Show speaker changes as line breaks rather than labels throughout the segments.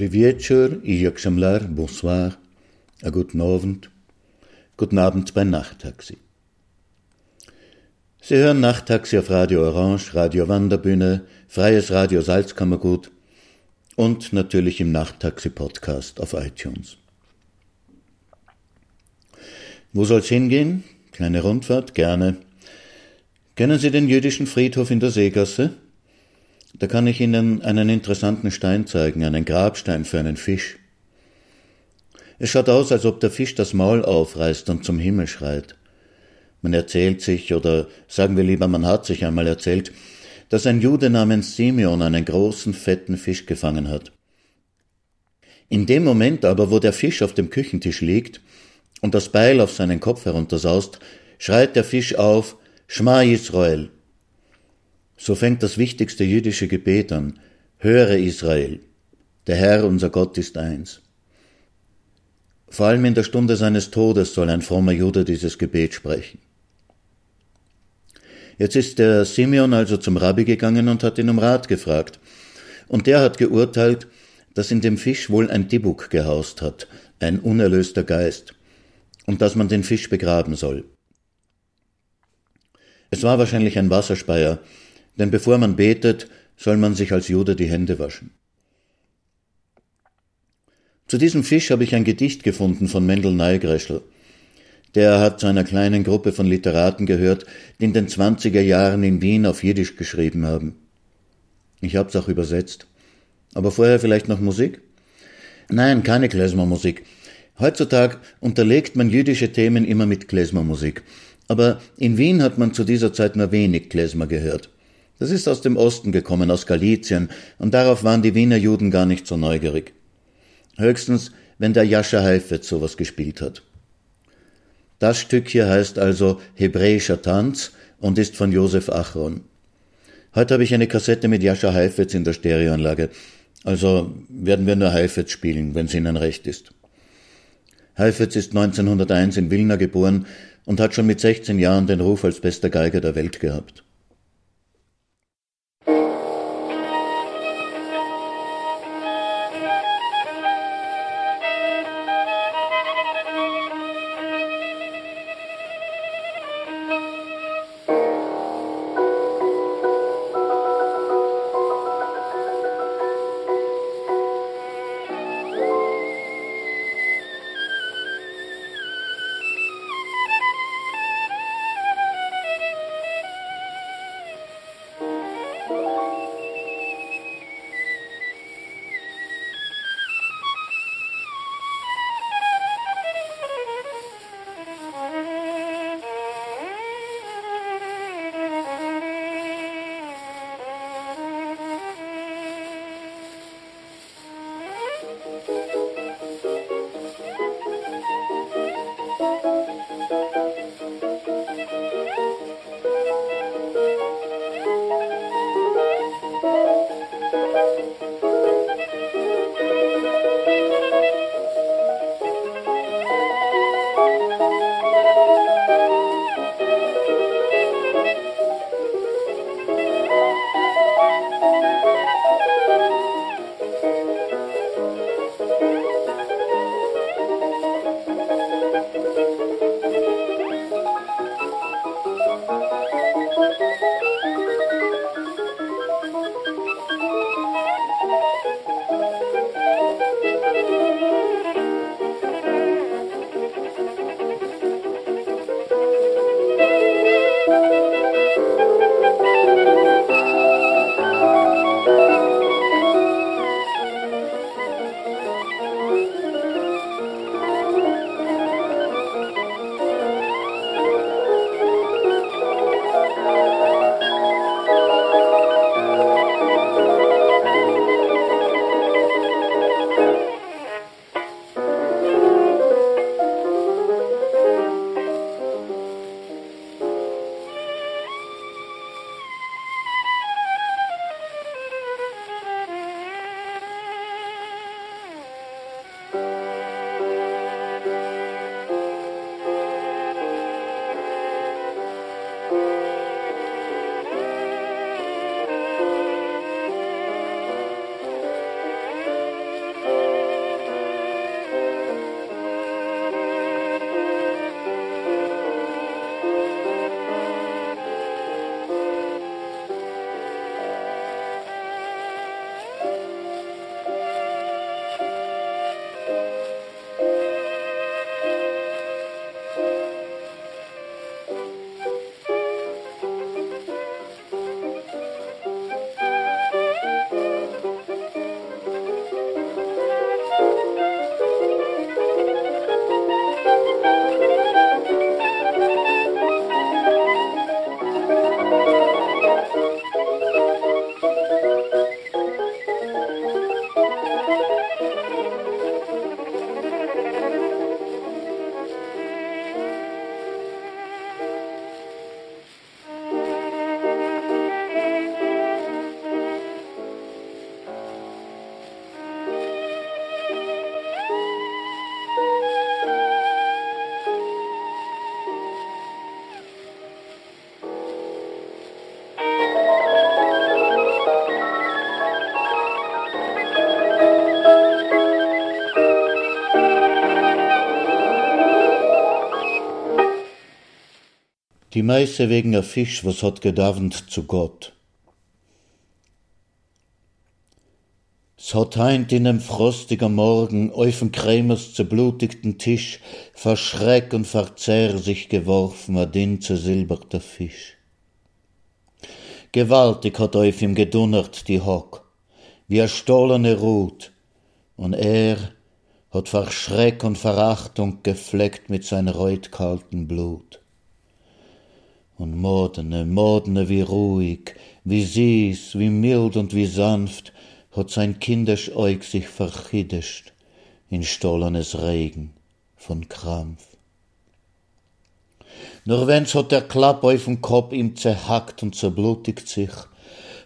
Dobry wieczór i exemplar, bonsoir, a guten Abend, guten Abend bei Nachttaxi. Sie hören Nachttaxi auf Radio Orange, Radio Wanderbühne, Freies Radio Salzkammergut und natürlich im Nachttaxi-Podcast auf iTunes. Wo soll's hingehen? Kleine Rundfahrt? Gerne. Kennen Sie den jüdischen Friedhof in der Seegasse? Da kann ich Ihnen einen interessanten Stein zeigen, einen Grabstein für einen Fisch. Es schaut aus, als ob der Fisch das Maul aufreißt und zum Himmel schreit. Man erzählt sich, oder sagen wir lieber, man hat sich einmal erzählt, dass ein Jude namens Simeon einen großen, fetten Fisch gefangen hat. In dem Moment aber, wo der Fisch auf dem Küchentisch liegt und das Beil auf seinen Kopf heruntersaust, schreit der Fisch auf, Schma Israel, so fängt das wichtigste jüdische Gebet an. Höre Israel, der Herr unser Gott ist eins. Vor allem in der Stunde seines Todes soll ein frommer Jude dieses Gebet sprechen. Jetzt ist der Simeon also zum Rabbi gegangen und hat ihn um Rat gefragt. Und der hat geurteilt, dass in dem Fisch wohl ein Dibuk gehaust hat, ein unerlöster Geist, und dass man den Fisch begraben soll. Es war wahrscheinlich ein Wasserspeier, denn bevor man betet, soll man sich als Jude die Hände waschen. Zu diesem Fisch habe ich ein Gedicht gefunden von Mendel Neigreschel. Der hat zu einer kleinen Gruppe von Literaten gehört, die in den zwanziger Jahren in Wien auf Jiddisch geschrieben haben. Ich hab's auch übersetzt. Aber vorher vielleicht noch Musik? Nein, keine Klezmermusik. Heutzutage unterlegt man jüdische Themen immer mit Klezmermusik. Aber in Wien hat man zu dieser Zeit nur wenig Klezmer gehört. Das ist aus dem Osten gekommen, aus Galizien, und darauf waren die Wiener Juden gar nicht so neugierig. Höchstens, wenn der Jascha Heifetz sowas gespielt hat. Das Stück hier heißt also Hebräischer Tanz und ist von Josef Achron. Heute habe ich eine Kassette mit Jascha Heifetz in der Stereoanlage. Also werden wir nur Heifetz spielen, wenn es Ihnen recht ist. Heifetz ist 1901 in Wilna geboren und hat schon mit 16 Jahren den Ruf als bester Geiger der Welt gehabt. Die Meise wegen a Fisch, was hat gedavend zu Gott. S hat heint in em frostiger Morgen auf'n Krämers zerblutigten Tisch verschreck und verzehr sich geworfen a din zersilberter Fisch. Gewaltig hat auf ihm gedunnert die Hock, wie a stohlene Ruth, und er hat vor Schreck und Verachtung gefleckt mit sein reutkalten Blut. Und Modene, Modene, wie ruhig, wie süß, wie mild und wie sanft hat sein kindisch Eug sich verchidischt in stollenes Regen von Krampf. Nur wenn's hat der Klapp auf'n Kopf ihm zerhackt und zerblutigt sich,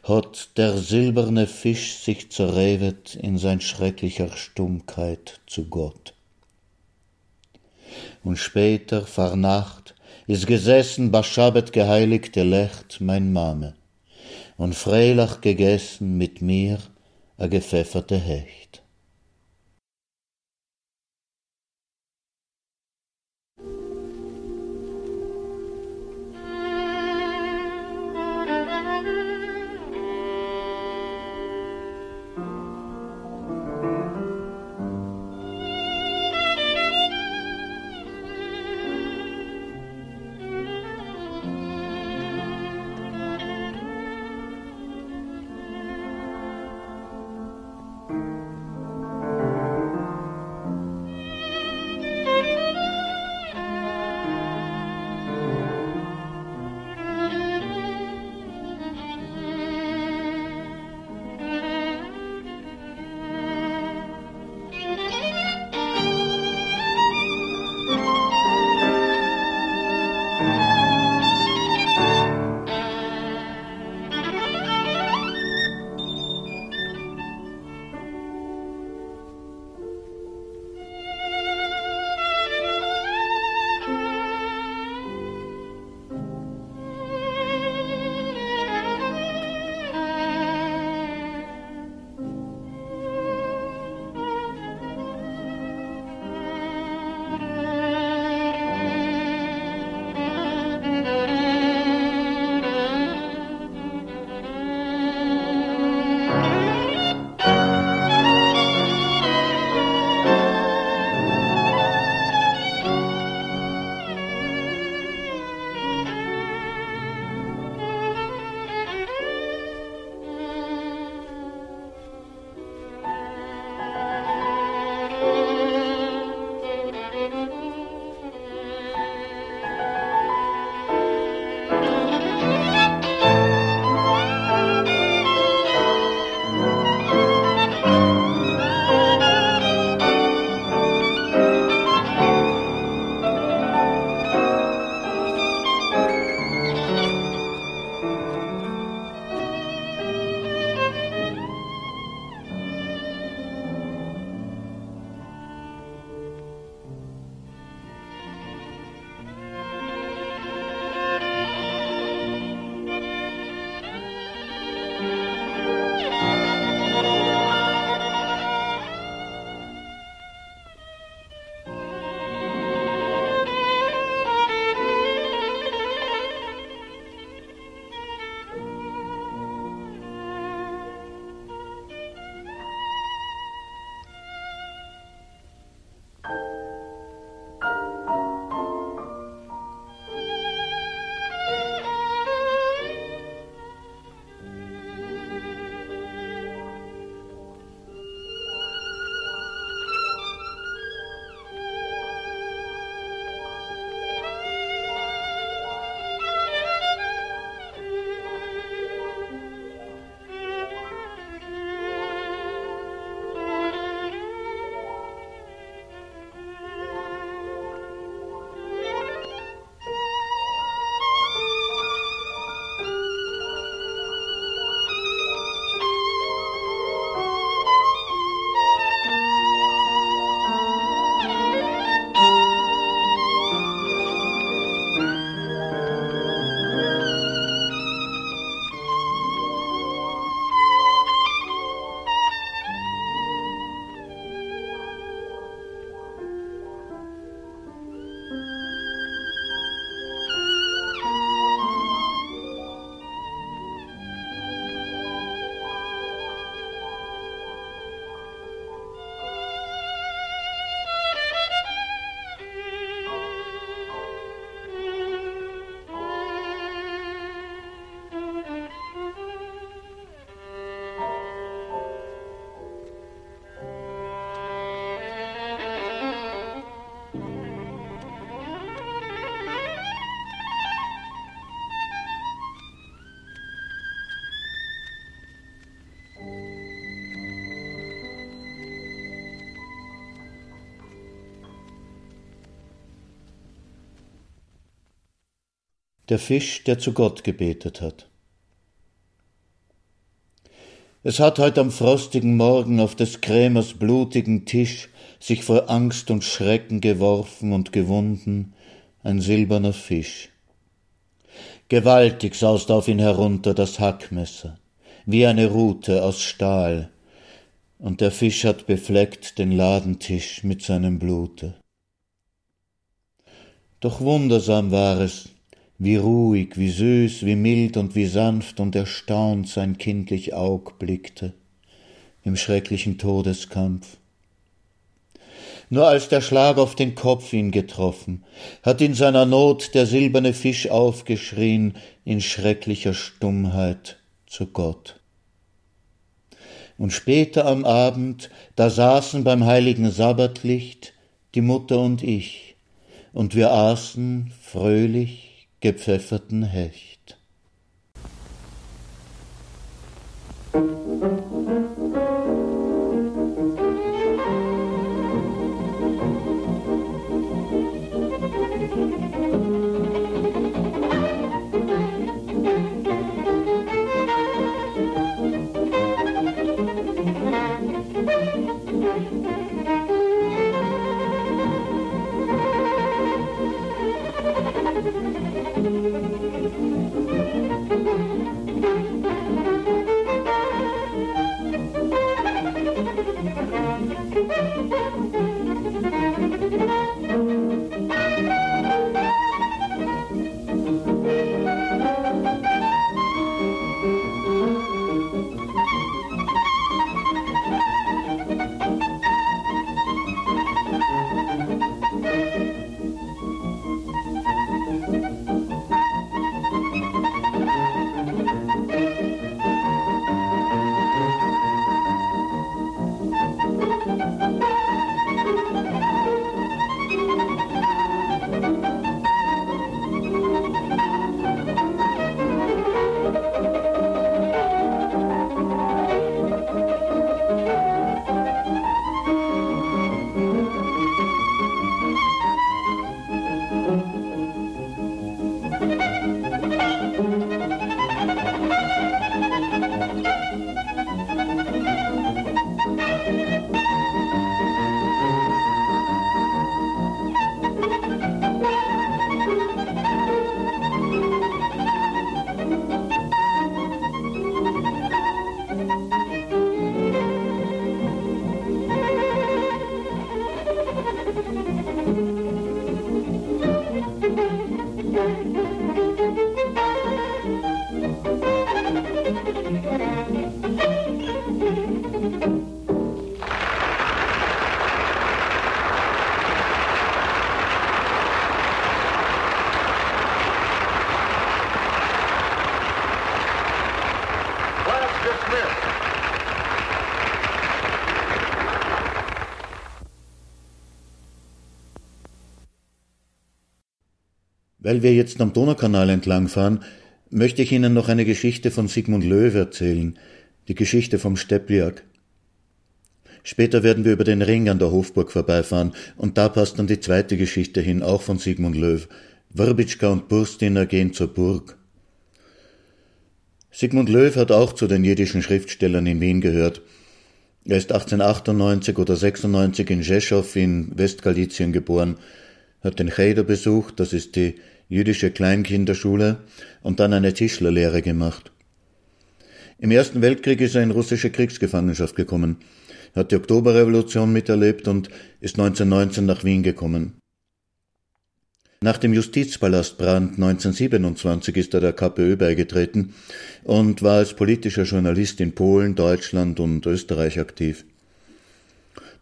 hat der silberne Fisch sich zerrevet in sein schrecklicher Stummkeit zu Gott. Und später, vor Nacht, is gesessen Baschabet geheiligte Lecht mein Mame, und freilach gegessen mit mir a gepfefferte Hecht. Der Fisch, der zu Gott gebetet hat. Es hat heut am frostigen Morgen auf des Krämers blutigen Tisch sich vor Angst und Schrecken geworfen und gewunden ein silberner Fisch. Gewaltig saust auf ihn herunter das Hackmesser, wie eine Rute aus Stahl, und der Fisch hat befleckt den Ladentisch mit seinem Blute. Doch wundersam war es, wie ruhig, wie süß, wie mild und wie sanft und erstaunt sein kindlich Aug blickte im schrecklichen Todeskampf. Nur als der Schlag auf den Kopf ihn getroffen, hat in seiner Not der silberne Fisch aufgeschrien in schrecklicher Stummheit zu Gott. Und später am Abend, da saßen beim heiligen Sabbatlicht die Mutter und ich, und wir aßen fröhlich gepfefferten Hecht. Weil wir jetzt am Donaukanal entlangfahren, möchte ich Ihnen noch eine Geschichte von Sigmund Löw erzählen, die Geschichte vom Steppliak. Später werden wir über den Ring an der Hofburg vorbeifahren, und da passt dann die zweite Geschichte hin, auch von Sigmund Löw. Wrbitschka und Burstiner gehen zur Burg. Sigmund Löw hat auch zu den jiddischen Schriftstellern in Wien gehört. Er ist 1898 oder 96 in Rzeszow in Westgalizien geboren, hat den Cheder besucht, das ist die jüdische Kleinkinderschule und dann eine Tischlerlehre gemacht. Im Ersten Weltkrieg ist er in russische Kriegsgefangenschaft gekommen, hat die Oktoberrevolution miterlebt und ist 1919 nach Wien gekommen. Nach dem Justizpalastbrand 1927 ist er der KPÖ beigetreten und war als politischer Journalist in Polen, Deutschland und Österreich aktiv.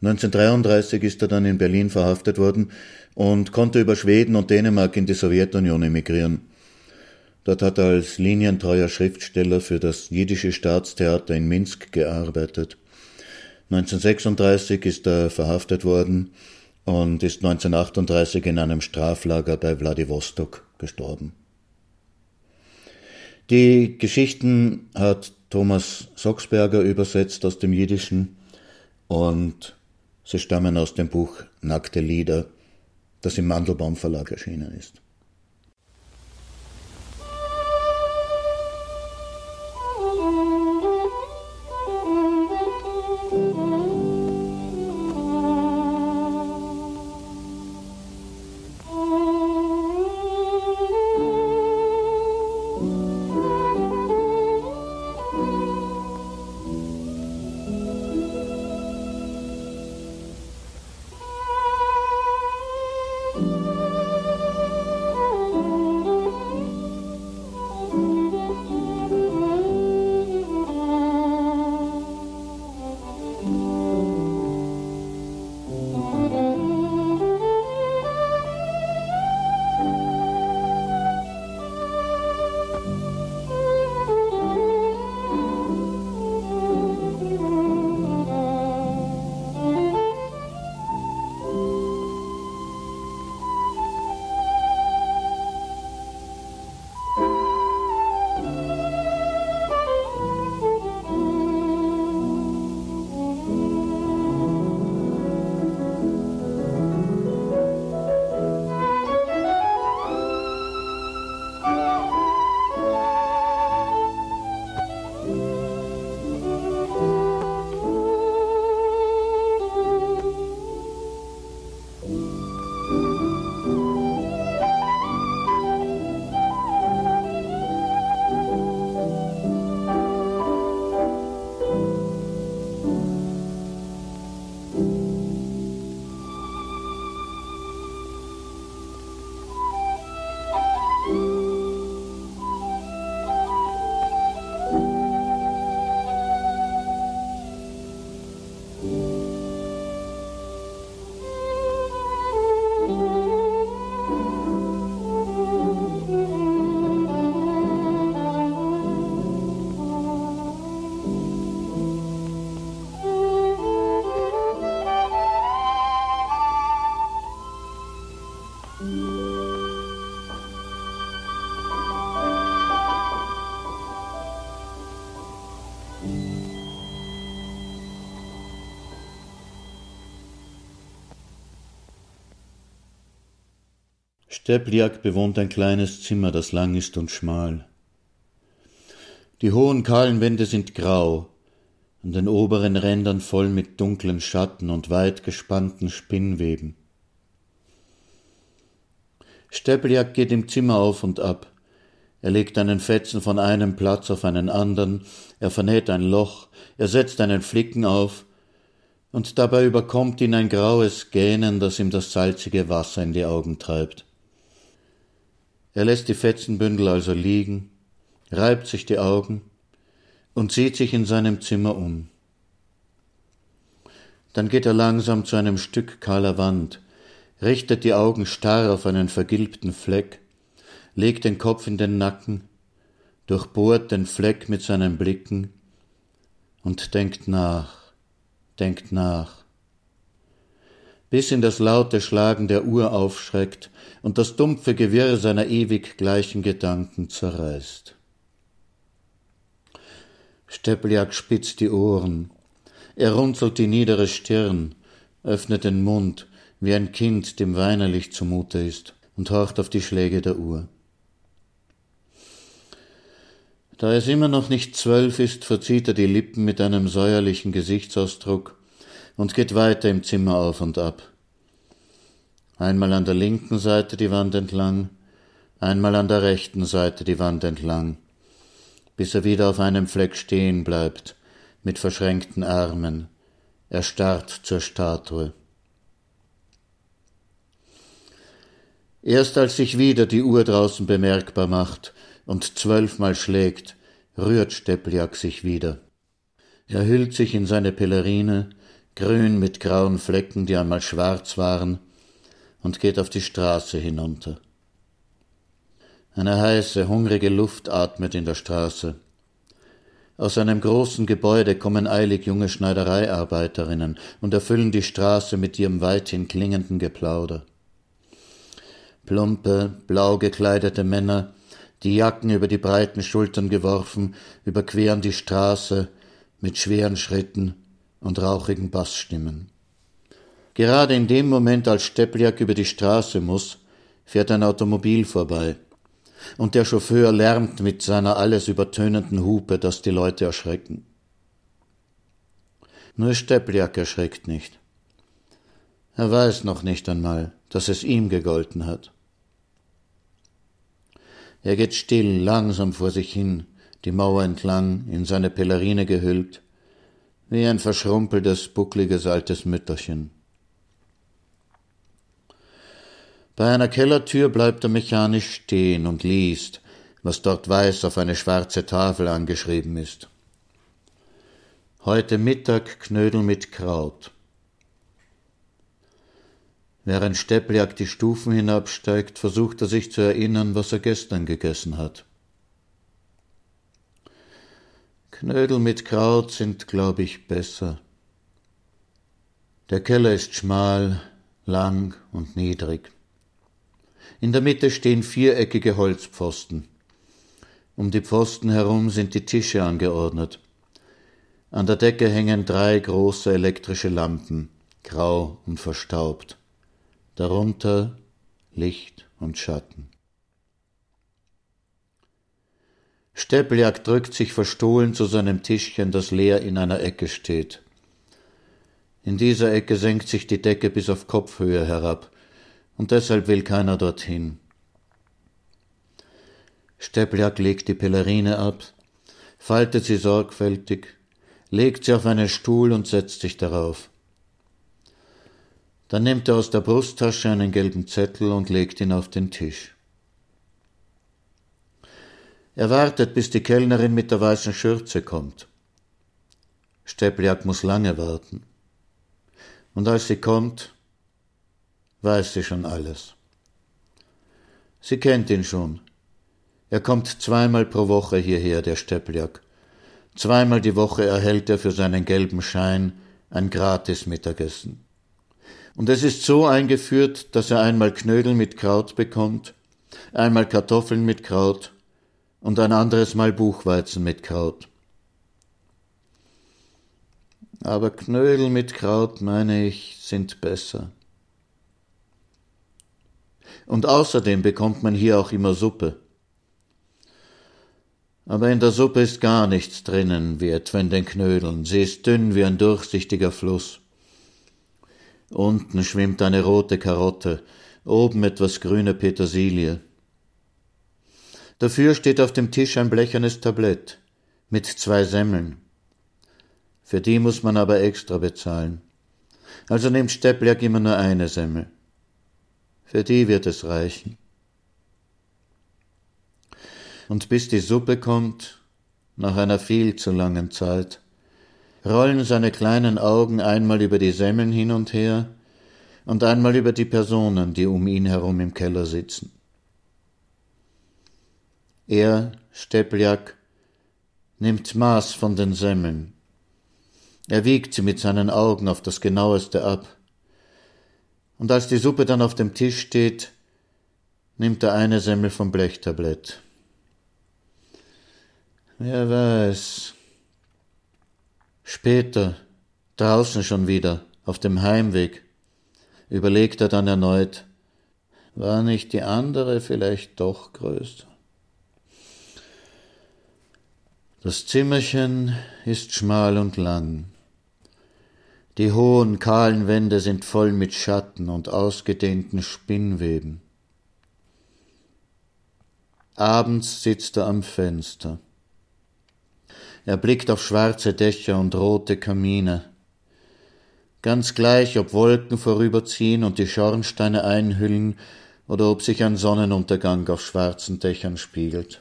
1933 ist er dann in Berlin verhaftet worden und konnte über Schweden und Dänemark in die Sowjetunion emigrieren. Dort hat er als linientreuer Schriftsteller für das jiddische Staatstheater in Minsk gearbeitet. 1936 ist er verhaftet worden und ist 1938 in einem Straflager bei Wladiwostok gestorben. Die Geschichten hat Thomas Soxberger übersetzt aus dem Jiddischen und sie stammen aus dem Buch Nackte Lieder das im Mandelbaum Verlag erschienen ist. Stepliak bewohnt ein kleines Zimmer, das lang ist und schmal. Die hohen kahlen Wände sind grau, an den oberen Rändern voll mit dunklen Schatten und weit gespannten Spinnweben. Stepliak geht im Zimmer auf und ab. Er legt einen Fetzen von einem Platz auf einen anderen, er vernäht ein Loch, er setzt einen Flicken auf, und dabei überkommt ihn ein graues Gähnen, das ihm das salzige Wasser in die Augen treibt. Er lässt die Fetzenbündel also liegen, reibt sich die Augen und sieht sich in seinem Zimmer um. Dann geht er langsam zu einem Stück kahler Wand, richtet die Augen starr auf einen vergilbten Fleck, legt den Kopf in den Nacken, durchbohrt den Fleck mit seinen Blicken und denkt nach, denkt nach, bis ihn das laute Schlagen der Uhr aufschreckt und das dumpfe Gewirr seiner ewig gleichen Gedanken zerreißt. Steppljak spitzt die Ohren, er runzelt die niedere Stirn, öffnet den Mund, wie ein Kind, dem weinerlich zumute ist, und horcht auf die Schläge der Uhr. Da es immer noch nicht zwölf ist, verzieht er die Lippen mit einem säuerlichen Gesichtsausdruck und geht weiter im Zimmer auf und ab. Einmal an der linken Seite die Wand entlang, einmal an der rechten Seite die Wand entlang, bis er wieder auf einem Fleck stehen bleibt, mit verschränkten Armen, erstarrt zur Statue. Erst als sich wieder die Uhr draußen bemerkbar macht und zwölfmal schlägt, rührt Stepliak sich wieder. Er hüllt sich in seine Pelerine, grün mit grauen Flecken, die einmal schwarz waren, und geht auf die Straße hinunter. Eine heiße, hungrige Luft atmet in der Straße. Aus einem großen Gebäude kommen eilig junge Schneidereiarbeiterinnen und erfüllen die Straße mit ihrem weithin klingenden Geplauder. Plumpe, blau gekleidete Männer, die Jacken über die breiten Schultern geworfen, überqueren die Straße mit schweren Schritten und rauchigen Bassstimmen. Gerade in dem Moment, als Stepliak über die Straße muss, fährt ein Automobil vorbei und der Chauffeur lärmt mit seiner alles übertönenden Hupe, dass die Leute erschrecken. Nur Stepliak erschreckt nicht. Er weiß noch nicht einmal, dass es ihm gegolten hat. Er geht still, langsam vor sich hin, die Mauer entlang, in seine Pellerine gehüllt, wie ein verschrumpeltes, buckliges altes Mütterchen. Bei einer Kellertür bleibt er mechanisch stehen und liest, was dort weiß auf eine schwarze Tafel angeschrieben ist. Heute Mittag Knödel mit Kraut. Während Steppljak die Stufen hinabsteigt, versucht er sich zu erinnern, was er gestern gegessen hat. Knödel mit Kraut sind, glaube ich, besser. Der Keller ist schmal, lang und niedrig. In der Mitte stehen viereckige Holzpfosten. Um die Pfosten herum sind die Tische angeordnet. An der Decke hängen drei große elektrische Lampen, grau und verstaubt. Darunter Licht und Schatten. Steppljak drückt sich verstohlen zu seinem Tischchen, das leer in einer Ecke steht. In dieser Ecke senkt sich die Decke bis auf Kopfhöhe herab und deshalb will keiner dorthin. Steppljak legt die Pellerine ab, faltet sie sorgfältig, legt sie auf einen Stuhl und setzt sich darauf. Dann nimmt er aus der Brusttasche einen gelben Zettel und legt ihn auf den Tisch. Er wartet, bis die Kellnerin mit der weißen Schürze kommt. Steppljak muss lange warten. Und als sie kommt, weiß sie schon alles. Sie kennt ihn schon. Er kommt zweimal pro Woche hierher, der Steppljak. Zweimal die Woche erhält er für seinen gelben Schein ein gratis Mittagessen. Und es ist so eingeführt, dass er einmal Knödel mit Kraut bekommt, einmal Kartoffeln mit Kraut und ein anderes Mal Buchweizen mit Kraut. Aber Knödel mit Kraut, meine ich, sind besser. Und außerdem bekommt man hier auch immer Suppe. Aber in der Suppe ist gar nichts drinnen, wie etwa in den Knödeln. Sie ist dünn wie ein durchsichtiger Fluss. Unten schwimmt eine rote Karotte, oben etwas grüne Petersilie. Dafür steht auf dem Tisch ein blechernes Tablett mit zwei Semmeln. Für die muss man aber extra bezahlen. Also nimmt Stepplerk immer nur eine Semmel. Für die wird es reichen. Und bis die Suppe kommt, nach einer viel zu langen Zeit, rollen seine kleinen Augen einmal über die Semmeln hin und her und einmal über die Personen, die um ihn herum im Keller sitzen. Er, Stepljak, nimmt Maß von den Semmeln. Er wiegt sie mit seinen Augen auf das genaueste ab. Und als die Suppe dann auf dem Tisch steht, nimmt er eine Semmel vom Blechtablett. Wer weiß. Später, draußen schon wieder, auf dem Heimweg, überlegt er dann erneut, war nicht die andere vielleicht doch größer? Das Zimmerchen ist schmal und lang. Die hohen, kahlen Wände sind voll mit Schatten und ausgedehnten Spinnweben. Abends sitzt er am Fenster. Er blickt auf schwarze Dächer und rote Kamine. Ganz gleich, ob Wolken vorüberziehen und die Schornsteine einhüllen oder ob sich ein Sonnenuntergang auf schwarzen Dächern spiegelt.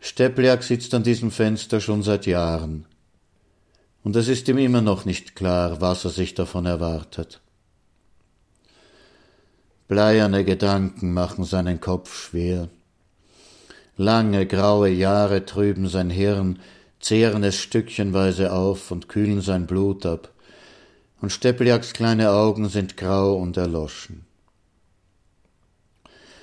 Stepliak sitzt an diesem Fenster schon seit Jahren. Und es ist ihm immer noch nicht klar, was er sich davon erwartet. Bleierne Gedanken machen seinen Kopf schwer. Lange graue Jahre trüben sein Hirn, zehren es stückchenweise auf und kühlen sein Blut ab, und Stepliaks kleine Augen sind grau und erloschen.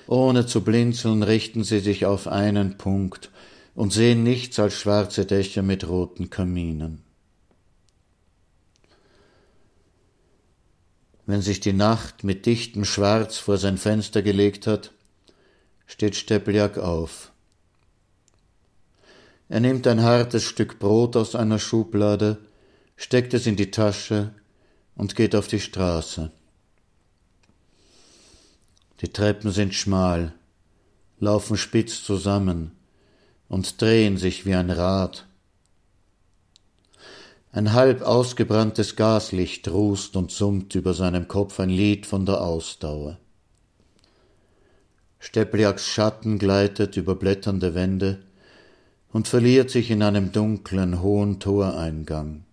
Ohne zu blinzeln richten sie sich auf einen Punkt und sehen nichts als schwarze Dächer mit roten Kaminen. Wenn sich die Nacht mit dichtem Schwarz vor sein Fenster gelegt hat, steht Stepeljak auf. Er nimmt ein hartes Stück Brot aus einer Schublade, steckt es in die Tasche und geht auf die Straße. Die Treppen sind schmal, laufen spitz zusammen, und drehen sich wie ein Rad. Ein halb ausgebranntes Gaslicht rußt und summt über seinem Kopf ein Lied von der Ausdauer. Stepliaks Schatten gleitet über blätternde Wände und verliert sich in einem dunklen, hohen Toreingang.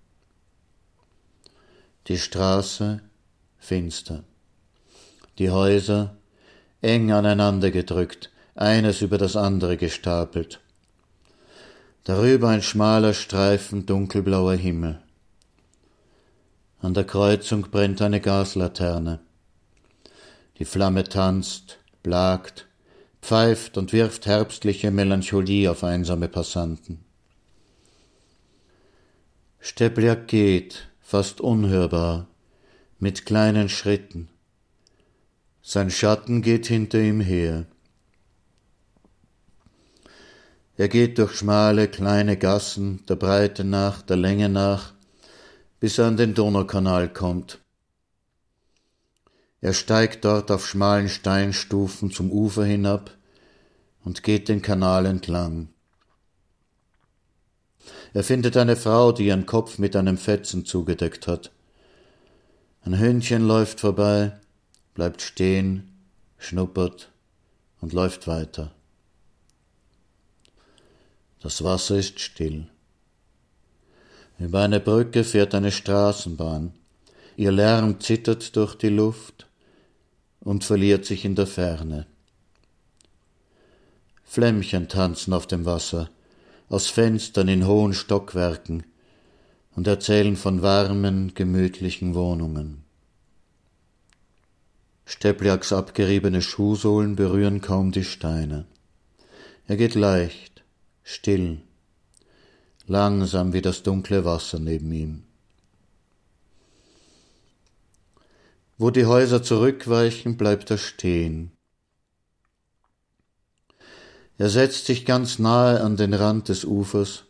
Die Straße finster, die Häuser eng aneinander gedrückt, eines über das andere gestapelt, darüber ein schmaler Streifen dunkelblauer Himmel. An der Kreuzung brennt eine Gaslaterne. Die Flamme tanzt, blagt, pfeift und wirft herbstliche Melancholie auf einsame Passanten. Stebliak geht, fast unhörbar, mit kleinen Schritten. Sein Schatten geht hinter ihm her. Er geht durch schmale, kleine Gassen, der Breite nach, der Länge nach, bis er an den Donaukanal kommt. Er steigt dort auf schmalen Steinstufen zum Ufer hinab und geht den Kanal entlang. Er findet eine Frau, die ihren Kopf mit einem Fetzen zugedeckt hat. Ein Hündchen läuft vorbei, bleibt stehen, schnuppert und läuft weiter. Das Wasser ist still. Über eine Brücke fährt eine Straßenbahn. Ihr Lärm zittert durch die Luft und verliert sich in der Ferne. Flämmchen tanzen auf dem Wasser, aus Fenstern in hohen Stockwerken und erzählen von warmen, gemütlichen Wohnungen. Stepliaks abgeriebene Schuhsohlen berühren kaum die Steine. Er geht leicht, still, langsam wie das dunkle Wasser neben ihm. Wo die Häuser zurückweichen, bleibt er stehen. Er setzt sich ganz nahe an den Rand des Ufers.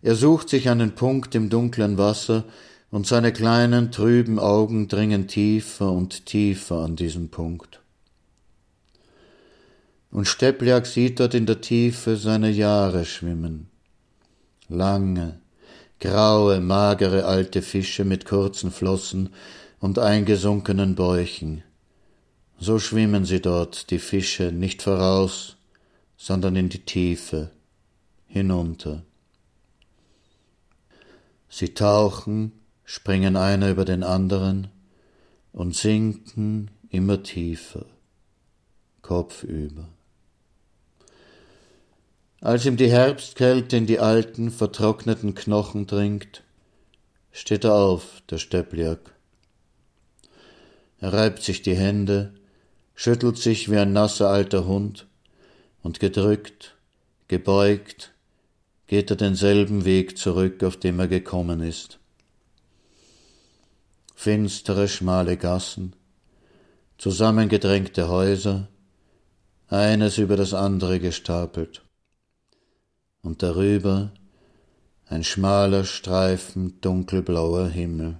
Er sucht sich einen Punkt im dunklen Wasser, und seine kleinen, trüben Augen dringen tiefer und tiefer an diesen Punkt. Und Stepliak sieht dort in der Tiefe seine Jahre schwimmen. Lange, graue, magere alte Fische mit kurzen Flossen und eingesunkenen Bäuchen. So schwimmen sie dort, die Fische, nicht voraus, sondern in die Tiefe, hinunter. Sie tauchen, springen einer über den anderen und sinken immer tiefer, kopfüber. Als ihm die Herbstkälte in die alten, vertrockneten Knochen dringt, steht er auf, der Stepliak. Er reibt sich die Hände, schüttelt sich wie ein nasser alter Hund, und gedrückt, gebeugt, geht er denselben Weg zurück, auf dem er gekommen ist. Finstere, schmale Gassen, zusammengedrängte Häuser, eines über das andere gestapelt, und darüber ein schmaler Streifen dunkelblauer Himmel.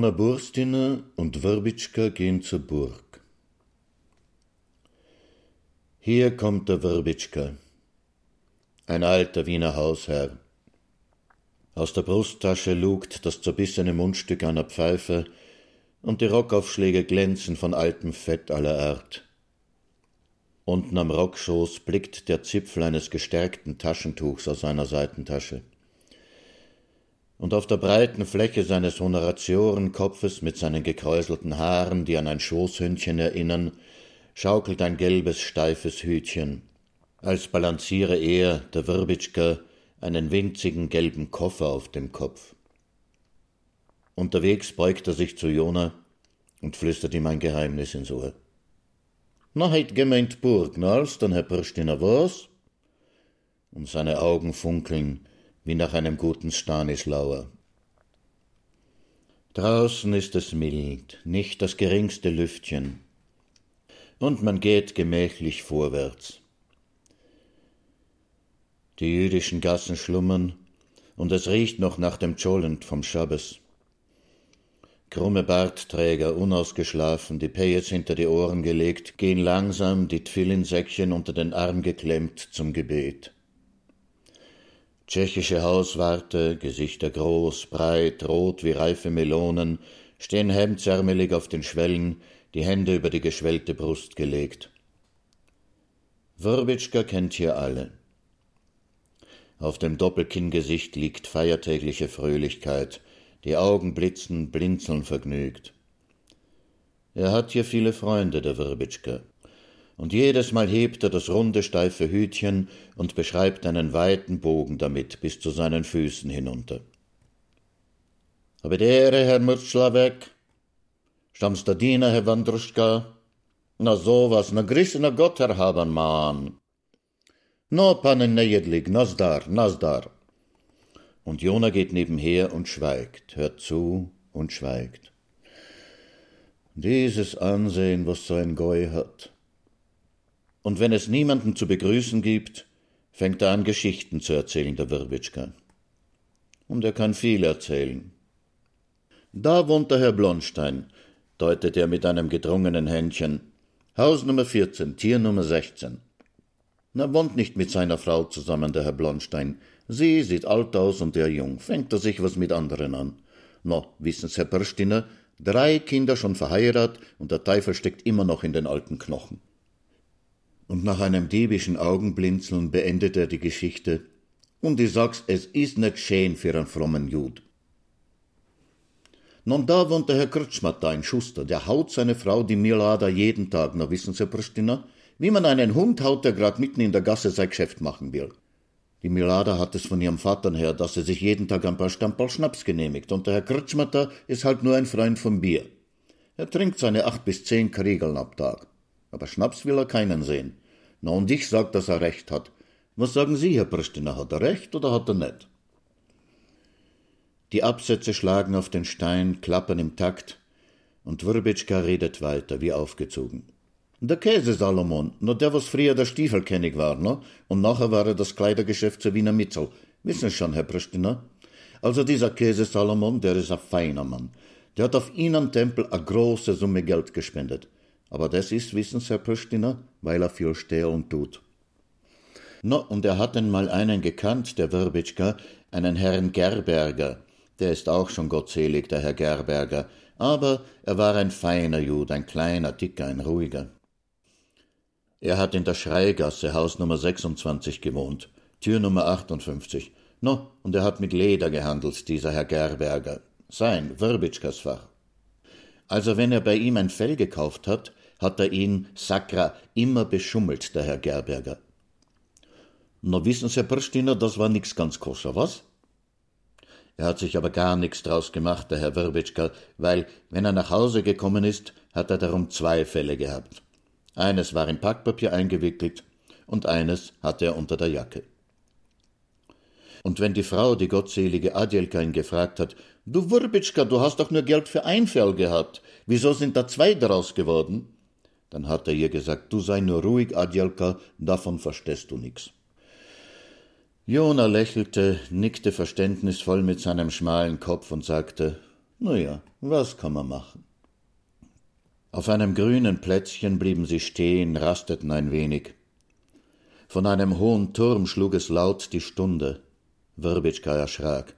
Jona Burstiner und Wirbitschka gehen zur Burg. Hier kommt der Wirbitschka, ein alter Wiener Hausherr. Aus der Brusttasche lugt das zerbissene Mundstück einer Pfeife und die Rockaufschläge glänzen von altem Fett aller Art. Unten am Rockschoß blickt der Zipfel eines gestärkten Taschentuchs aus seiner Seitentasche und auf der breiten Fläche seines Honoratiorenkopfes mit seinen gekräuselten Haaren, die an ein Schoßhündchen erinnern, schaukelt ein gelbes, steifes Hütchen, als balanciere er, der Wirbitschka, einen winzigen gelben Koffer auf dem Kopf. Unterwegs beugt er sich zu Jona und flüstert ihm ein Geheimnis ins Ohr. Na, heit gemeint Burg, nals, dann Herr Pristiner was? Und seine Augen funkeln, wie nach einem guten Stanislauer. Draußen ist es mild, nicht das geringste Lüftchen, und man geht gemächlich vorwärts. Die jüdischen Gassen schlummern, und es riecht noch nach dem Cholent vom Schabbes. Krumme Bartträger, unausgeschlafen, die Payets hinter die Ohren gelegt, gehen langsam, die Tfillinsäckchen unter den Arm geklemmt, zum Gebet. Tschechische Hauswarte, Gesichter groß, breit, rot wie reife Melonen, stehen hemdsärmelig auf den Schwellen, die Hände über die geschwellte Brust gelegt. Wurbitschka kennt hier alle. Auf dem Doppelkinngesicht liegt feiertägliche Fröhlichkeit, die Augen blitzen, blinzeln vergnügt. Er hat hier viele Freunde, der Wirbitschke. Und jedes Mal hebt er das runde, steife Hütchen und beschreibt einen weiten Bogen damit bis zu seinen Füßen hinunter. Habe der Herr Mürtschlawek? Stammst Diener, Herr Wandruschka? Na sowas, na grissena Gott, Herr Habermann. No, pane nejedlig, nasdar, nasdar. Und Jona geht nebenher und schweigt, hört zu und schweigt. Dieses Ansehen, was so ein Goi hat. Und wenn es niemanden zu begrüßen gibt, fängt er an, Geschichten zu erzählen, der Wirbitschka. Und er kann viel erzählen. Da wohnt der Herr Blonstein, deutet er mit einem gedrungenen Händchen. Haus Nummer 14, Tier Nummer 16. Na, wohnt nicht mit seiner Frau zusammen, der Herr Blonstein. Sie sieht alt aus und er jung. Fängt er sich was mit anderen an. No, wissen's, Herr Perstiner, drei Kinder schon verheiratet und der Teufel steckt immer noch in den alten Knochen. Und nach einem diebischen Augenblinzeln beendet er die Geschichte. Und ich sag's, es ist nicht schön für einen frommen Jud. Nun, da wohnt der Herr Kretschmer da, ein Schuster, der haut seine Frau, die Milada, jeden Tag. Na, wissen Sie, Pristina, wie man einen Hund haut, der grad mitten in der Gasse sein Geschäft machen will. Die Milada hat es von ihrem Vater her, dass sie sich jeden Tag ein paar Stamperl Schnaps genehmigt, und der Herr Kretschmatter ist halt nur ein Freund vom Bier. Er trinkt seine acht bis zehn Kriegeln ab Tag. Aber Schnaps will er keinen sehen. Na, und ich sag, dass er recht hat. Was sagen Sie, Herr Pristina, hat er recht oder hat er nicht? Die Absätze schlagen auf den Stein, klappern im Takt, und Wurbitschka redet weiter, wie aufgezogen. Der Käse Salomon, nur der, was früher der Stiefelkennig war, no? Und nachher war er das Kleidergeschäft zur Wiener Mitzel. Wissen Sie schon, Herr Pristina? Also dieser Käse Salomon, der ist ein feiner Mann. Der hat auf Ihnen Tempel a große Summe Geld gespendet. Aber das ist, wissen Sie, Herr Pristina, weil er viel steht und tut. No, und er hat einmal einen gekannt, der Wirbitschka, einen Herrn Gerberger. Der ist auch schon gottselig, der Herr Gerberger. Aber er war ein feiner Jud, ein kleiner, dicker, ein ruhiger. Er hat in der Schreigasse, Haus Nummer 26 gewohnt, Tür Nummer 58. No, und er hat mit Leder gehandelt, dieser Herr Gerberger. Sein, Wirbitschkas Fach. Also wenn er bei ihm ein Fell gekauft hat, hat er ihn, Sakra, immer beschummelt, der Herr Gerberger. Na wissen Sie, Herr Prstiner, das war nix ganz koscher, was? Er hat sich aber gar nichts draus gemacht, der Herr Wirbitschka, weil, wenn er nach Hause gekommen ist, hat er darum zwei Fälle gehabt. Eines war in Packpapier eingewickelt und eines hatte er unter der Jacke. Und wenn die Frau, die gottselige Adjelka, ihn gefragt hat, Du Wurbitschka, du hast doch nur Geld für ein Fell gehabt, wieso sind da zwei daraus geworden? Dann hat er ihr gesagt, du sei nur ruhig, Adjelka, davon verstehst du nix. Jona lächelte, nickte verständnisvoll mit seinem schmalen Kopf und sagte, Na ja, was kann man machen? Auf einem grünen Plätzchen blieben sie stehen, rasteten ein wenig. Von einem hohen Turm schlug es laut die Stunde. Wirbitschka erschrak.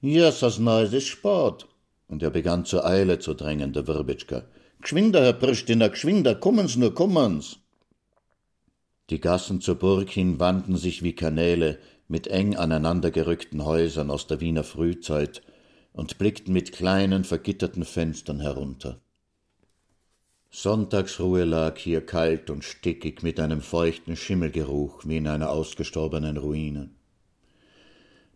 Jesus, na, es ist spät. Und er begann zur Eile zu drängen, der Wirbitschka. Gschwinder, Herr Pristina, gschwinder, kommen's nur, kommen's. Die Gassen zur Burg hin wanden sich wie Kanäle mit eng aneinandergerückten Häusern aus der Wiener Frühzeit und blickten mit kleinen vergitterten Fenstern herunter. Sonntagsruhe lag hier kalt und stickig mit einem feuchten Schimmelgeruch wie in einer ausgestorbenen Ruine.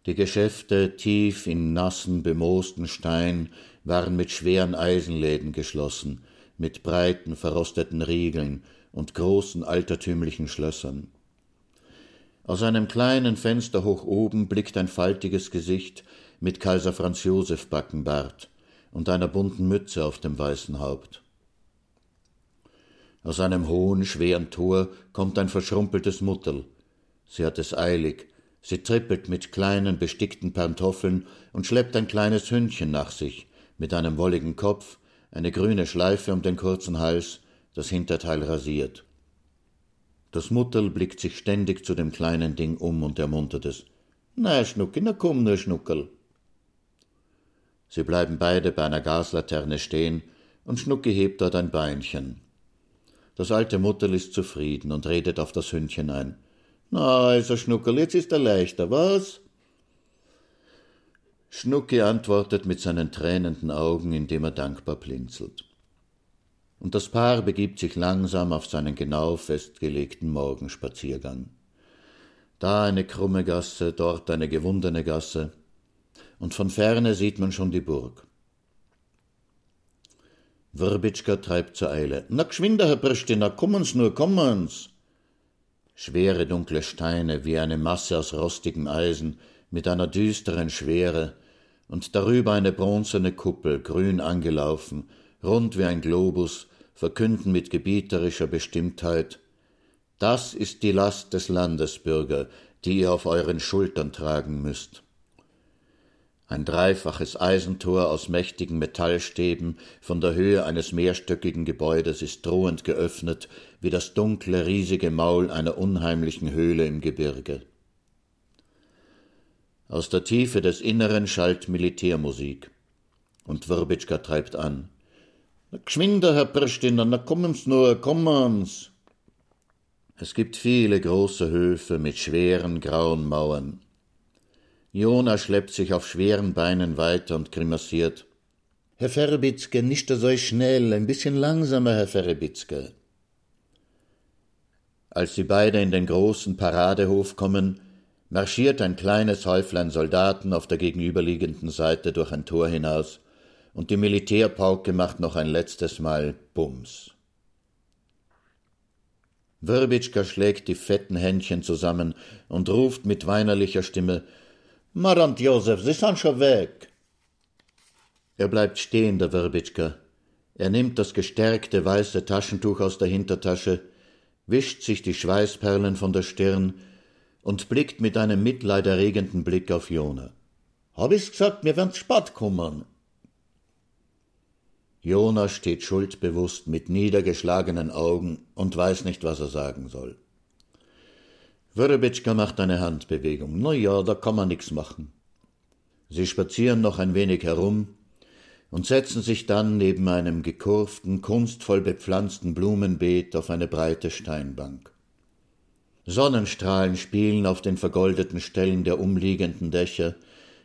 Die Geschäfte tief in nassen, bemoosten Stein waren mit schweren Eisenläden geschlossen, mit breiten, verrosteten Riegeln und großen altertümlichen Schlössern. Aus einem kleinen Fenster hoch oben blickt ein faltiges Gesicht mit Kaiser Franz Josef Backenbart, und einer bunten Mütze auf dem weißen Haupt. Aus einem hohen, schweren Tor kommt ein verschrumpeltes Mutterl. Sie hat es eilig. Sie trippelt mit kleinen, bestickten Pantoffeln und schleppt ein kleines Hündchen nach sich, mit einem wolligen Kopf, eine grüne Schleife um den kurzen Hals, das Hinterteil rasiert. Das Mutterl blickt sich ständig zu dem kleinen Ding um und ermuntert es. Na, Schnucki, na komm nur, Schnuckel. Sie bleiben beide bei einer Gaslaterne stehen, und Schnucki hebt dort ein Beinchen. Das alte Mutterl ist zufrieden und redet auf das Hündchen ein. Na, also Schnuckel, jetzt ist er leichter, was? Schnucki antwortet mit seinen tränenden Augen, indem er dankbar blinzelt. Und das Paar begibt sich langsam auf seinen genau festgelegten Morgenspaziergang. Da eine krumme Gasse, dort eine gewundene Gasse, und von ferne sieht man schon die Burg. Wrbitschka treibt zur Eile. Na geschwinder, Herr Pristina, kommen's nur, kommen's! Schwere dunkle Steine wie eine Masse aus rostigem Eisen mit einer düsteren Schwere und darüber eine bronzene Kuppel, grün angelaufen, rund wie ein Globus, verkünden mit gebieterischer Bestimmtheit Das ist die Last des Landesbürger, die ihr auf euren Schultern tragen müsst. Ein dreifaches Eisentor aus mächtigen Metallstäben von der Höhe eines mehrstöckigen Gebäudes ist drohend geöffnet wie das dunkle, riesige Maul einer unheimlichen Höhle im Gebirge. Aus der Tiefe des Inneren schallt Militärmusik. Und Wirbitschka treibt an. Na, geschwinder, Herr Pristina, na kommen's nur, kommen's! Es gibt viele große Höfe mit schweren grauen Mauern. Jona schleppt sich auf schweren Beinen weiter und grimassiert. Herr Ferbitzke, nicht so schnell, ein bisschen langsamer, Herr Ferbitzke. Als sie beide in den großen Paradehof kommen, marschiert ein kleines Häuflein Soldaten auf der gegenüberliegenden Seite durch ein Tor hinaus, und die Militärpauke macht noch ein letztes Mal Bums. Wirbitschka schlägt die fetten Händchen zusammen und ruft mit weinerlicher Stimme Marant Josef, Sie sind schon weg. Er bleibt stehen, der Wirbitschka. Er nimmt das gestärkte weiße Taschentuch aus der Hintertasche, wischt sich die Schweißperlen von der Stirn und blickt mit einem mitleiderregenden Blick auf Jona. Hab ich's gesagt, mir werd's spät kommen. Jona steht schuldbewusst mit niedergeschlagenen Augen und weiß nicht, was er sagen soll. Wörebitschka macht eine Handbewegung. Na ja, da kann man nix machen. Sie spazieren noch ein wenig herum und setzen sich dann neben einem gekurften, kunstvoll bepflanzten Blumenbeet auf eine breite Steinbank. Sonnenstrahlen spielen auf den vergoldeten Stellen der umliegenden Dächer,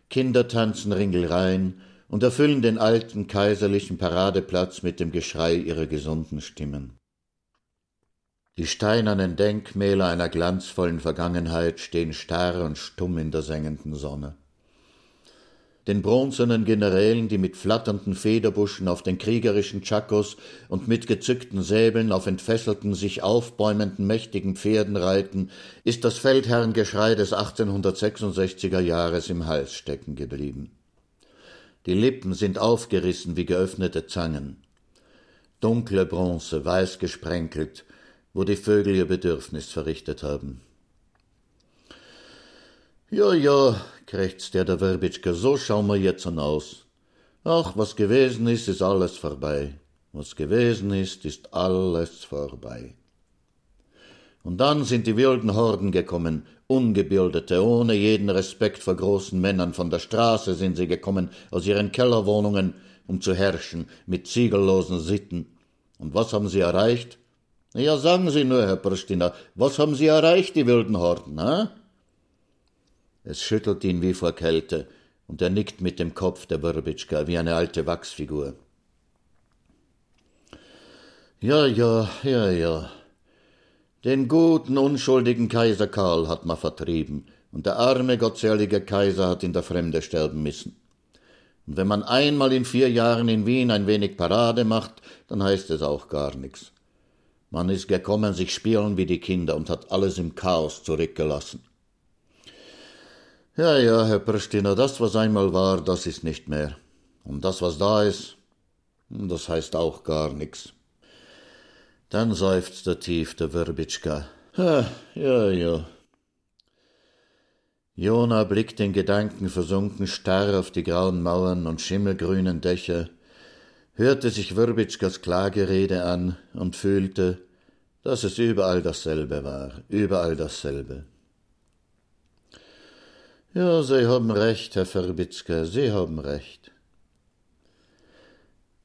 Kinder tanzen Ringelreihen und erfüllen den alten kaiserlichen Paradeplatz mit dem Geschrei ihrer gesunden Stimmen. Die steinernen Denkmäler einer glanzvollen Vergangenheit stehen starr und stumm in der sengenden Sonne. Den bronzenen Generälen, die mit flatternden Federbuschen auf den kriegerischen Chakos und mit gezückten Säbeln auf entfesselten, sich aufbäumenden, mächtigen Pferden reiten, ist das Feldherrengeschrei des 1866er Jahres im Hals stecken geblieben. Die Lippen sind aufgerissen wie geöffnete Zangen. Dunkle Bronze, weiß gesprenkelt, wo die Vögel ihr Bedürfnis verrichtet haben. Ja, ja, krächzt der der Werbitschke, so schauen wir jetzt aus. Ach, was gewesen ist, ist alles vorbei. Was gewesen ist, ist alles vorbei. Und dann sind die wilden Horden gekommen, Ungebildete, ohne jeden Respekt vor großen Männern, von der Straße sind sie gekommen, aus ihren Kellerwohnungen, um zu herrschen, mit ziegellosen Sitten. Und was haben sie erreicht? Ja, sagen Sie nur, Herr Pristina, was haben Sie erreicht, die wilden Horden, ha? Es schüttelt ihn wie vor Kälte, und er nickt mit dem Kopf der Burbitschka wie eine alte Wachsfigur. Ja, ja, ja, ja. Den guten, unschuldigen Kaiser Karl hat man vertrieben, und der arme, gottselige Kaiser hat in der Fremde sterben müssen. Und wenn man einmal in vier Jahren in Wien ein wenig Parade macht, dann heißt es auch gar nichts. Man ist gekommen, sich spielen wie die Kinder und hat alles im Chaos zurückgelassen. Ja, ja, Herr Pristina, das, was einmal war, das ist nicht mehr. Und das, was da ist, das heißt auch gar nix. Dann seufzt er tief, der Wirbitschka. Ja, ja, ja. Jona blickt in Gedanken versunken starr auf die grauen Mauern und schimmelgrünen Dächer, hörte sich Wirbitschkas Klagerede an und fühlte, dass es überall dasselbe war, überall dasselbe. Ja, Sie haben recht, Herr Verbitzka, Sie haben recht.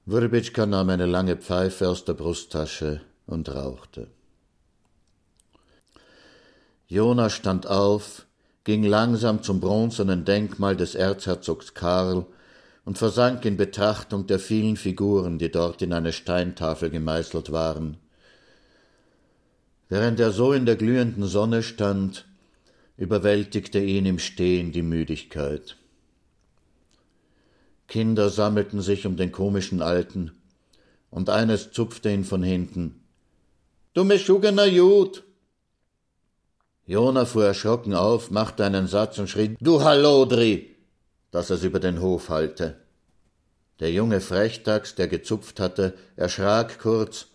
Wurbitschka nahm eine lange Pfeife aus der Brusttasche und rauchte. Jona stand auf, ging langsam zum bronzenen Denkmal des Erzherzogs Karl und versank in Betrachtung der vielen Figuren, die dort in eine Steintafel gemeißelt waren. Während er so in der glühenden Sonne stand, überwältigte ihn im Stehen die Müdigkeit. Kinder sammelten sich um den komischen Alten, und eines zupfte ihn von hinten. Du meschugener Jud! Jona fuhr erschrocken auf, machte einen Satz und schrie, Du Hallodri! dass es über den Hof hallte. Der junge Frechdachs, der gezupft hatte, erschrak kurz,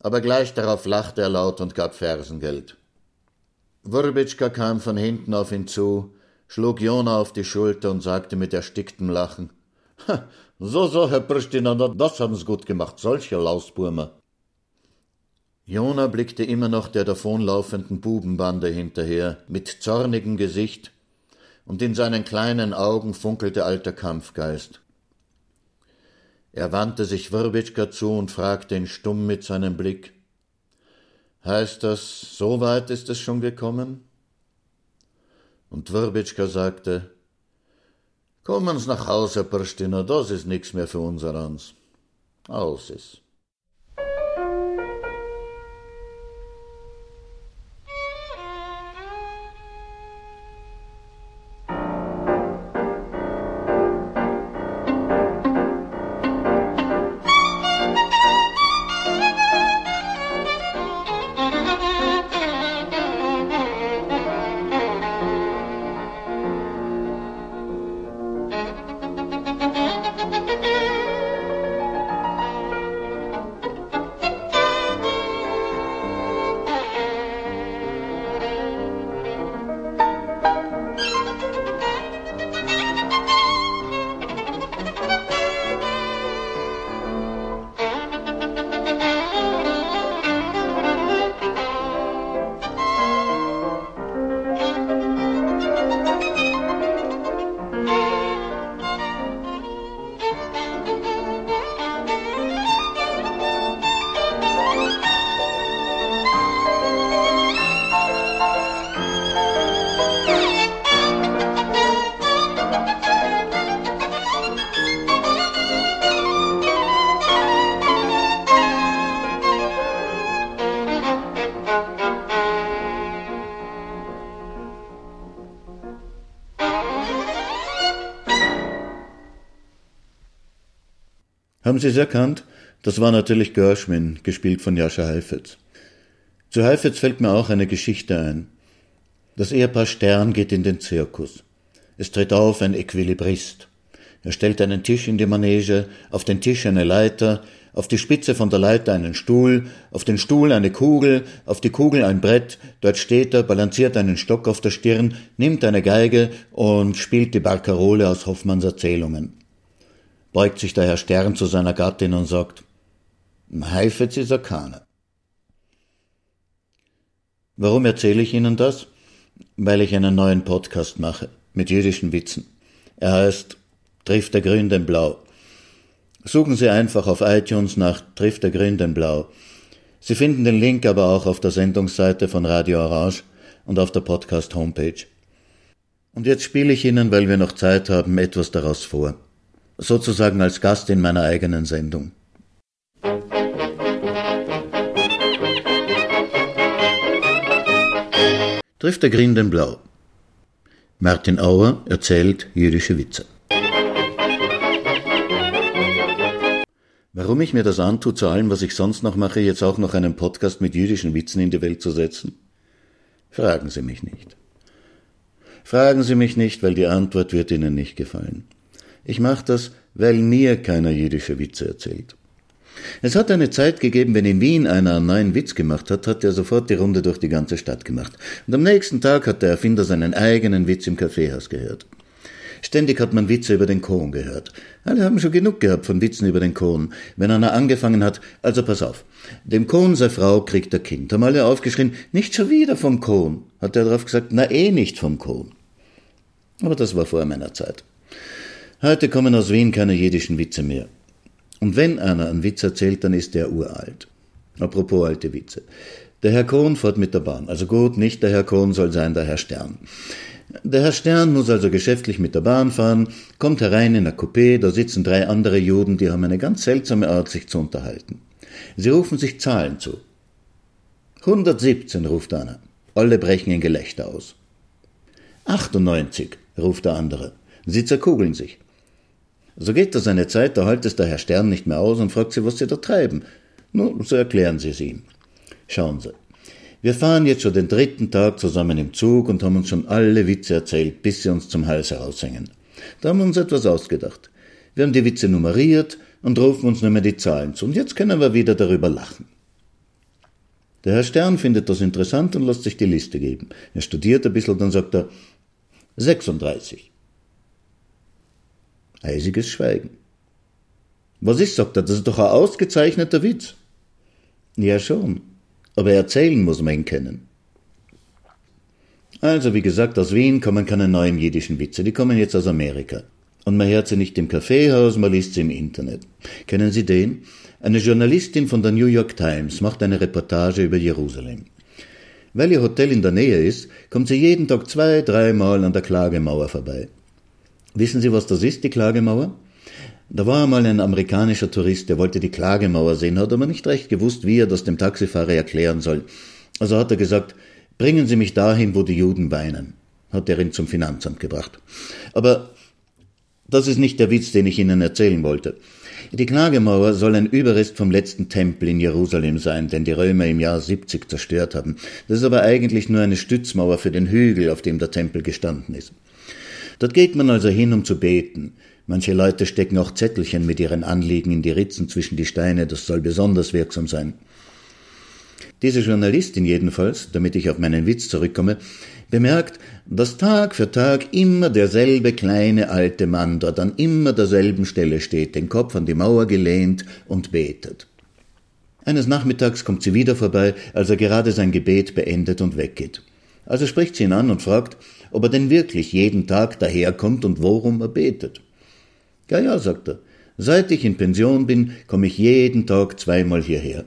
aber gleich darauf lachte er laut und gab Fersengeld. Wurbitschka kam von hinten auf ihn zu, schlug Jona auf die Schulter und sagte mit ersticktem Lachen: So, so, Herr Pristina, das haben's gut gemacht, solche Lausburmer. Jona blickte immer noch der davonlaufenden Bubenbande hinterher, mit zornigem Gesicht, und in seinen kleinen Augen funkelte alter Kampfgeist. Er wandte sich Wirbitschka zu und fragte ihn stumm mit seinem Blick Heißt das, so weit ist es schon gekommen? Und Wirbitschka sagte, Kommen's nach Hause, Pristina, das ist nix mehr für unser Ans. Aus ist. Haben Sie es erkannt? Das war natürlich Gershwin, gespielt von Jascha Heifetz. Zu Heifetz fällt mir auch eine Geschichte ein. Das Ehepaar Stern geht in den Zirkus. Es tritt auf ein Equilibrist. Er stellt einen Tisch in die Manege, auf den Tisch eine Leiter, auf die Spitze von der Leiter einen Stuhl, auf den Stuhl eine Kugel, auf die Kugel ein Brett, dort steht er, balanciert einen Stock auf der Stirn, nimmt eine Geige und spielt die Barkarole aus Hoffmanns Erzählungen beugt sich der Herr Stern zu seiner Gattin und sagt, Heifetz ist er keine. Warum erzähle ich Ihnen das? Weil ich einen neuen Podcast mache mit jüdischen Witzen. Er heißt Trifft der Grün den Blau. Suchen Sie einfach auf iTunes nach Trifft der Grün den Blau. Sie finden den Link aber auch auf der Sendungsseite von Radio Orange und auf der Podcast Homepage. Und jetzt spiele ich Ihnen, weil wir noch Zeit haben, etwas daraus vor sozusagen als Gast in meiner eigenen Sendung. Trifft der Grün den Blau. Martin Auer erzählt jüdische Witze. Warum ich mir das antue, zu allem, was ich sonst noch mache, jetzt auch noch einen Podcast mit jüdischen Witzen in die Welt zu setzen? Fragen Sie mich nicht. Fragen Sie mich nicht, weil die Antwort wird Ihnen nicht gefallen. Ich mache das, weil mir keiner jüdische Witze erzählt. Es hat eine Zeit gegeben, wenn in Wien einer einen neuen Witz gemacht hat, hat er sofort die Runde durch die ganze Stadt gemacht. Und am nächsten Tag hat der Erfinder seinen eigenen Witz im Kaffeehaus gehört. Ständig hat man Witze über den Kohn gehört. Alle haben schon genug gehabt von Witzen über den Kohn. Wenn einer angefangen hat, also pass auf, dem Kohn sei Frau kriegt er Kind. Haben alle aufgeschrien, nicht schon wieder vom Kohn. Hat er darauf gesagt, na eh nicht vom Kohn. Aber das war vor meiner Zeit. Heute kommen aus Wien keine jiddischen Witze mehr. Und wenn einer einen Witz erzählt, dann ist der uralt. Apropos alte Witze. Der Herr Kohn fährt mit der Bahn. Also gut, nicht der Herr Kohn soll sein der Herr Stern. Der Herr Stern muss also geschäftlich mit der Bahn fahren, kommt herein in ein Coupé, da sitzen drei andere Juden, die haben eine ganz seltsame Art, sich zu unterhalten. Sie rufen sich Zahlen zu. 117, ruft einer. Alle brechen in Gelächter aus. 98, ruft der andere. Sie zerkugeln sich. So geht das eine Zeit, da hält es der Herr Stern nicht mehr aus und fragt sie, was sie da treiben. Nun, so erklären sie es ihm. Schauen Sie, wir fahren jetzt schon den dritten Tag zusammen im Zug und haben uns schon alle Witze erzählt, bis sie uns zum Hals heraushängen. Da haben wir uns etwas ausgedacht. Wir haben die Witze nummeriert und rufen uns nicht mehr die Zahlen zu. Und jetzt können wir wieder darüber lachen. Der Herr Stern findet das interessant und lässt sich die Liste geben. Er studiert ein bisschen, dann sagt er 36. Eisiges Schweigen. Was ist, sagt er, das ist doch ein ausgezeichneter Witz. Ja schon, aber erzählen muss man ihn kennen. Also, wie gesagt, aus Wien kommen keine neuen jiddischen Witze, die kommen jetzt aus Amerika. Und man hört sie nicht im Kaffeehaus, man liest sie im Internet. Kennen Sie den? Eine Journalistin von der New York Times macht eine Reportage über Jerusalem. Weil ihr Hotel in der Nähe ist, kommt sie jeden Tag zwei, dreimal an der Klagemauer vorbei. Wissen Sie, was das ist, die Klagemauer? Da war einmal ein amerikanischer Tourist, der wollte die Klagemauer sehen, hat aber nicht recht gewusst, wie er das dem Taxifahrer erklären soll. Also hat er gesagt, bringen Sie mich dahin, wo die Juden weinen. Hat er ihn zum Finanzamt gebracht. Aber das ist nicht der Witz, den ich Ihnen erzählen wollte. Die Klagemauer soll ein Überrest vom letzten Tempel in Jerusalem sein, den die Römer im Jahr 70 zerstört haben. Das ist aber eigentlich nur eine Stützmauer für den Hügel, auf dem der Tempel gestanden ist. Dort geht man also hin, um zu beten. Manche Leute stecken auch Zettelchen mit ihren Anliegen in die Ritzen zwischen die Steine, das soll besonders wirksam sein. Diese Journalistin jedenfalls, damit ich auf meinen Witz zurückkomme, bemerkt, dass Tag für Tag immer derselbe kleine alte Mann dort an immer derselben Stelle steht, den Kopf an die Mauer gelehnt und betet. Eines Nachmittags kommt sie wieder vorbei, als er gerade sein Gebet beendet und weggeht. Also spricht sie ihn an und fragt, ob er denn wirklich jeden Tag daherkommt und worum er betet. Ja, ja, sagt er. Seit ich in Pension bin, komme ich jeden Tag zweimal hierher.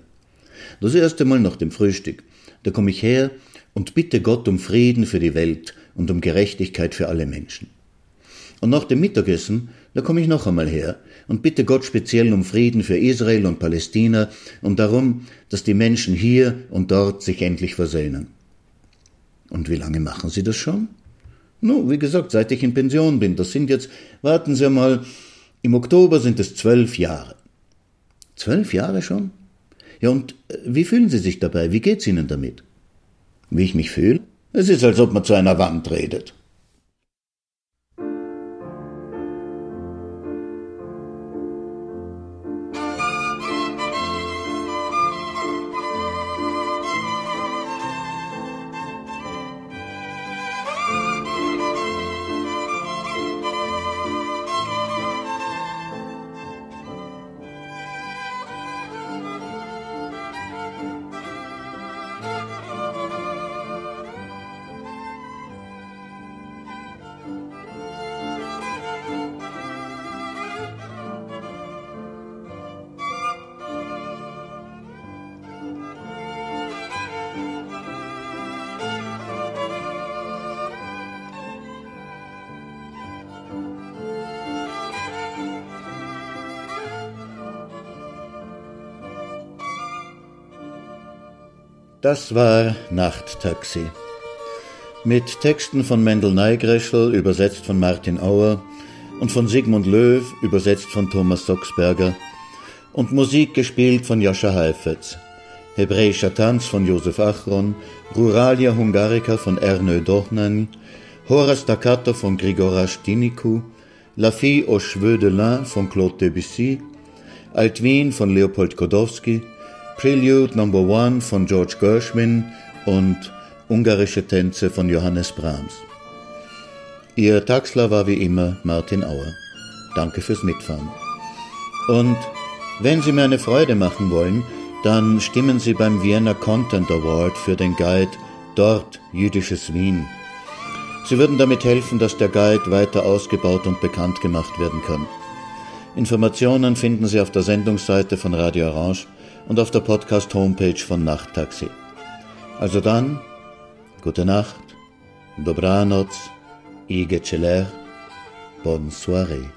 Das erste Mal nach dem Frühstück. Da komme ich her und bitte Gott um Frieden für die Welt und um Gerechtigkeit für alle Menschen. Und nach dem Mittagessen, da komme ich noch einmal her und bitte Gott speziell um Frieden für Israel und Palästina und darum, dass die Menschen hier und dort sich endlich versöhnen. Und wie lange machen Sie das schon? Nun, wie gesagt, seit ich in Pension bin. Das sind jetzt, warten Sie mal, im Oktober sind es zwölf Jahre. Zwölf Jahre schon? Ja, und äh, wie fühlen Sie sich dabei? Wie geht's Ihnen damit? Wie ich mich fühle? Es ist, als ob man zu einer Wand redet. Das war Nachttaxi. Mit Texten von Mendel Neigreschel, übersetzt von Martin Auer, und von Sigmund Löw, übersetzt von Thomas Soxberger, und Musik gespielt von Joscha Heifetz, Hebräischer Tanz von Josef Achron, Ruralia Hungarica von Ernö Dohnan, Hora Staccato von Grigora Stiniku, La Fille aux Cheveux de Lin von Claude Debussy, Alt Wien von Leopold Kodowski, Prelude No. 1 von George Gershwin und Ungarische Tänze von Johannes Brahms. Ihr Taxler war wie immer Martin Auer. Danke fürs Mitfahren. Und wenn Sie mir eine Freude machen wollen, dann stimmen Sie beim Vienna Content Award für den Guide Dort jüdisches Wien. Sie würden damit helfen, dass der Guide weiter ausgebaut und bekannt gemacht werden kann. Informationen finden Sie auf der Sendungsseite von Radio Orange und auf der Podcast-Homepage von Nachttaxi. Also dann, gute Nacht, dobranoc, i celer, bonne soirée.